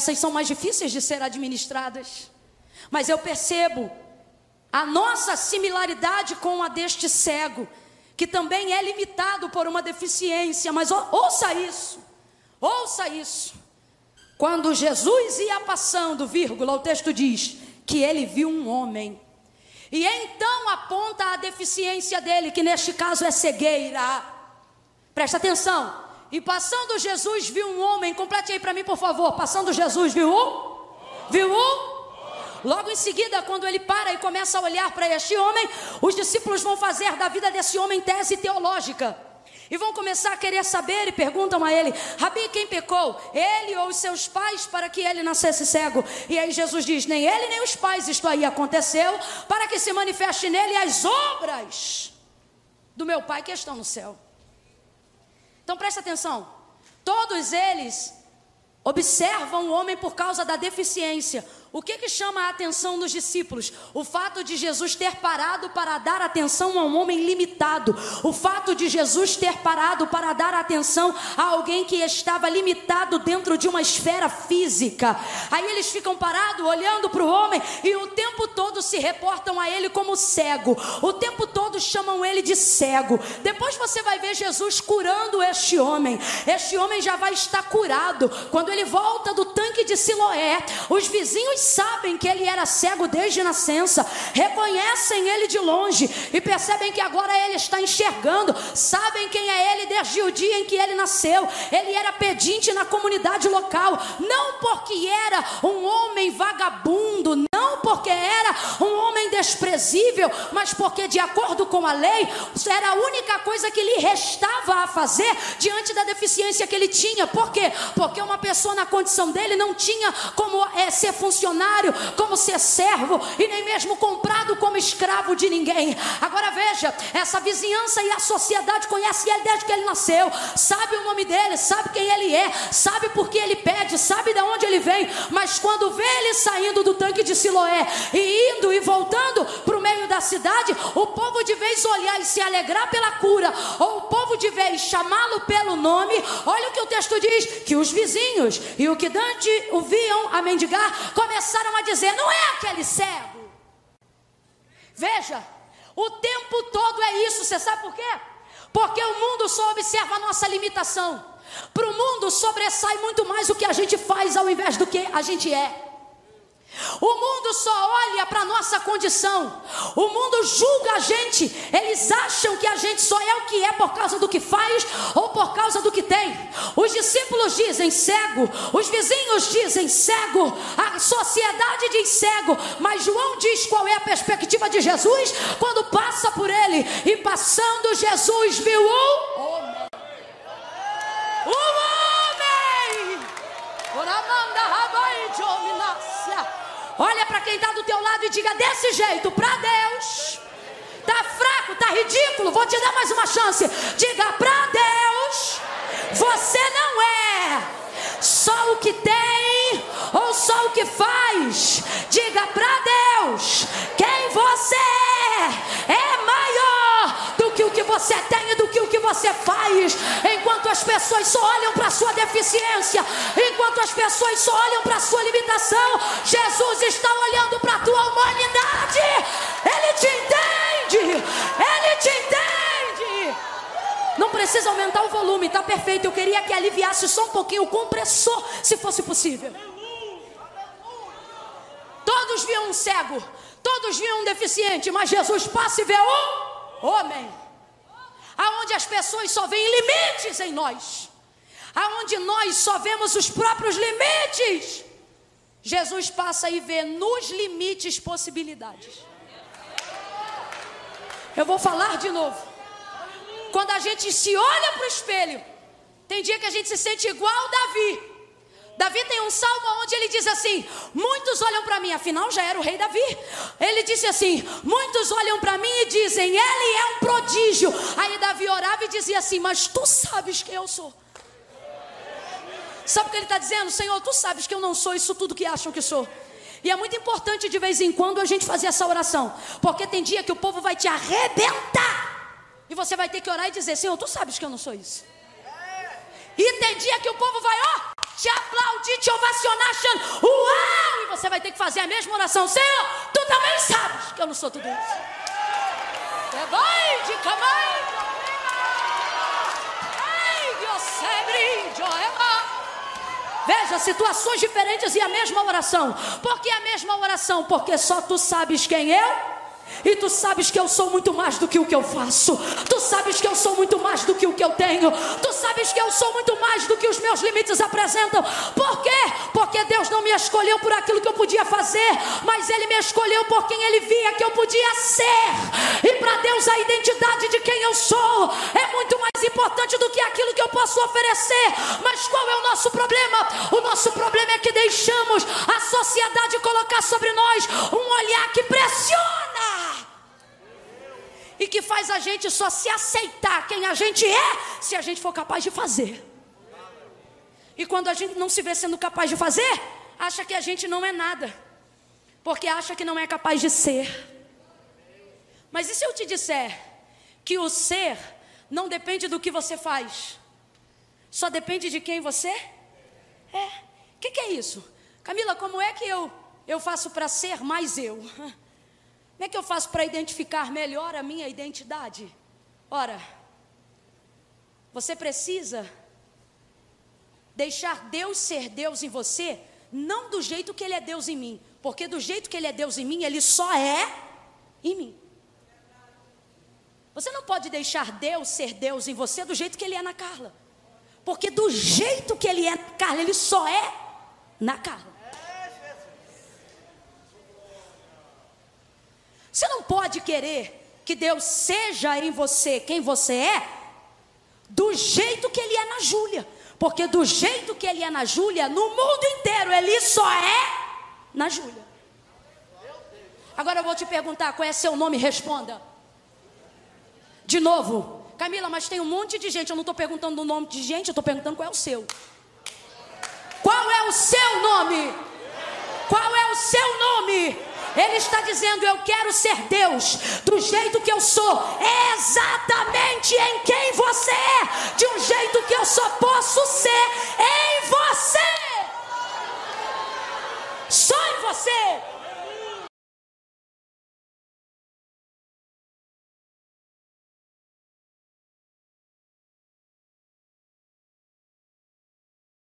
Essas são mais difíceis de ser administradas. Mas eu percebo a nossa similaridade com a deste cego, que também é limitado por uma deficiência. Mas ouça isso, ouça isso. Quando Jesus ia passando, vírgula, o texto diz que ele viu um homem. E então aponta a deficiência dele, que neste caso é cegueira. Presta atenção. E passando Jesus viu um homem, complete aí para mim, por favor. Passando Jesus viu um? Viu um? Logo em seguida, quando ele para e começa a olhar para este homem, os discípulos vão fazer da vida desse homem tese teológica. E vão começar a querer saber e perguntam a ele: Rabi, quem pecou? Ele ou os seus pais para que ele nascesse cego? E aí Jesus diz: Nem ele nem os pais, isto aí aconteceu, para que se manifeste nele as obras do meu Pai que estão no céu. Então presta atenção: todos eles observam o homem por causa da deficiência, o que, que chama a atenção dos discípulos? O fato de Jesus ter parado para dar atenção a um homem limitado. O fato de Jesus ter parado para dar atenção a alguém que estava limitado dentro de uma esfera física. Aí eles ficam parados olhando para o homem e o tempo todo se reportam a ele como cego. O tempo todo chamam ele de cego. Depois você vai ver Jesus curando este homem. Este homem já vai estar curado. Quando ele volta do tanque de Siloé, os vizinhos sabem que ele era cego desde nascença, reconhecem ele de longe e percebem que agora ele está enxergando, sabem quem é ele desde o dia em que ele nasceu. Ele era pedinte na comunidade local, não porque era um homem vagabundo, porque era um homem desprezível, mas porque, de acordo com a lei, era a única coisa que lhe restava a fazer diante da deficiência que ele tinha. Por quê? Porque uma pessoa na condição dele não tinha como é, ser funcionário, como ser servo e nem mesmo comprado como escravo de ninguém. Agora veja, essa vizinhança e a sociedade conhece ele desde que ele nasceu, sabe o nome dele, sabe quem ele é, sabe por que ele pede, sabe de onde ele vem, mas quando vê ele saindo do tanque de Siloé e indo e voltando para o meio da cidade, o povo de vez olhar e se alegrar pela cura, ou o povo de vez chamá-lo pelo nome, olha o que o texto diz: que os vizinhos e o que Dante o viam a mendigar começaram a dizer: não é aquele cego. Veja, o tempo todo é isso, você sabe por quê? Porque o mundo só observa a nossa limitação. Para o mundo sobressai muito mais o que a gente faz ao invés do que a gente é. O mundo só olha para a nossa condição. O mundo julga a gente. Eles acham que a gente só é o que é por causa do que faz ou por causa do que tem. Os discípulos dizem cego, os vizinhos dizem cego, a sociedade diz cego, mas João diz qual é a perspectiva de Jesus quando passa por ele e passando Jesus viu um homem. Um homem! Oramanda rabai Olha para quem está do teu lado e diga desse jeito, para Deus. Tá fraco, tá ridículo, vou te dar mais uma chance. Diga para Deus, você não é só o que tem ou só o que faz. Diga para Deus, quem você é é maior do que o que você tem e do você faz. Enquanto as pessoas só olham para a sua deficiência, enquanto as pessoas só olham para a sua limitação, Jesus está olhando para a tua humanidade. Ele te entende. Ele te entende. Não precisa aumentar o volume, está perfeito. Eu queria que aliviasse só um pouquinho o compressor, se fosse possível. Todos viam um cego, todos viam um deficiente, mas Jesus passa e vê um homem. Aonde as pessoas só veem limites em nós. Aonde nós só vemos os próprios limites. Jesus passa e vê nos limites possibilidades. Eu vou falar de novo. Quando a gente se olha para o espelho, tem dia que a gente se sente igual Davi. Davi tem um salmo onde ele diz assim: Muitos olham para mim, afinal já era o rei Davi. Ele disse assim: Muitos olham para mim e dizem, Ele é um prodígio. Aí Davi orava e dizia assim: Mas tu sabes quem eu sou. Sabe o que ele está dizendo? Senhor, tu sabes que eu não sou isso tudo que acham que sou. E é muito importante de vez em quando a gente fazer essa oração, porque tem dia que o povo vai te arrebentar, e você vai ter que orar e dizer: Senhor, tu sabes que eu não sou isso. E tem dia que o povo vai, ó, te aplaudir, te ovacionar, achando, uau! E você vai ter que fazer a mesma oração. Senhor, tu também sabes que eu não sou tudo isso. É vai de caminho. Veja, situações diferentes e a mesma oração. Por que a mesma oração? Porque só tu sabes quem eu e tu sabes que eu sou muito mais do que o que eu faço. Tu sabes que eu sou muito mais do que o que eu tenho. Tu sabes que eu sou muito mais do que os meus limites apresentam. Por quê? Porque Deus não me escolheu por aquilo que eu podia fazer, mas Ele me escolheu por quem Ele via que eu podia ser. E para Deus a identidade de quem eu sou é muito mais importante do que aquilo que eu posso oferecer. Mas qual é o nosso problema? O nosso problema é que deixamos a sociedade colocar sobre nós um olhar que pressiona e que faz a gente só se aceitar quem a gente é se a gente for capaz de fazer. E quando a gente não se vê sendo capaz de fazer, acha que a gente não é nada, porque acha que não é capaz de ser. Mas e se eu te disser que o ser não depende do que você faz, só depende de quem você é? O que, que é isso? Camila, como é que eu, eu faço para ser mais eu? Como é que eu faço para identificar melhor a minha identidade? Ora, você precisa deixar Deus ser Deus em você, não do jeito que Ele é Deus em mim, porque do jeito que Ele é Deus em mim, Ele só é em mim. Você não pode deixar Deus ser Deus em você do jeito que Ele é na Carla, porque do jeito que Ele é na Carla, Ele só é na Carla. Você não pode querer que Deus seja em você quem você é, do jeito que Ele é na Júlia. Porque do jeito que Ele é na Júlia, no mundo inteiro, Ele só é na Júlia. Agora eu vou te perguntar qual é seu nome, responda. De novo, Camila, mas tem um monte de gente. Eu não estou perguntando o nome de gente, eu estou perguntando qual é o seu. Qual é o seu nome? Qual é o seu nome? Ele está dizendo: Eu quero ser Deus do jeito que eu sou, exatamente em quem você é, de um jeito que eu só posso ser em você.